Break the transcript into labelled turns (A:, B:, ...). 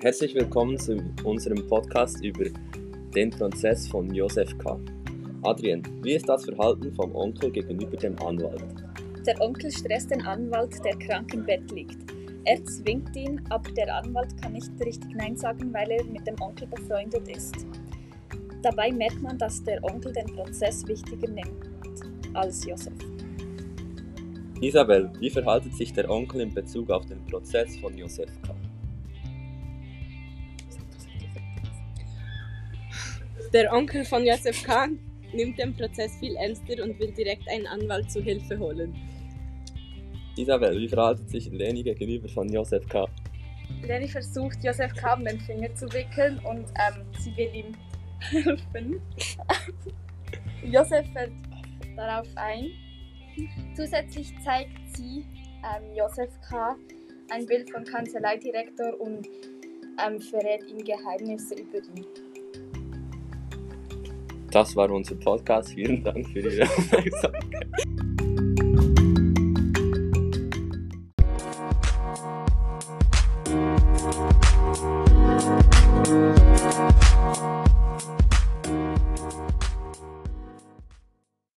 A: Herzlich willkommen zu unserem Podcast über den Prozess von Josef K. Adrian, wie ist das Verhalten vom Onkel gegenüber dem Anwalt?
B: Der Onkel stresst den Anwalt, der krank im Bett liegt. Er zwingt ihn, aber der Anwalt kann nicht richtig Nein sagen, weil er mit dem Onkel befreundet ist. Dabei merkt man, dass der Onkel den Prozess wichtiger nimmt als Josef.
A: Isabel, wie verhaltet sich der Onkel in Bezug auf den Prozess von Josef K.?
C: Der Onkel von Josef K. nimmt den Prozess viel ernster und will direkt einen Anwalt zu Hilfe holen.
A: Isabel, wie verhaltet sich Leni gegenüber von Josef K.?
B: Leni versucht, Josef K. um den Finger zu wickeln und ähm, sie will ihm helfen. Josef fällt darauf ein. Zusätzlich zeigt sie ähm, Josef K. ein Bild von Kanzleidirektor und ähm, verrät ihm Geheimnisse über ihn.
A: Das war unser Podcast. Vielen Dank für Ihre Aufmerksamkeit.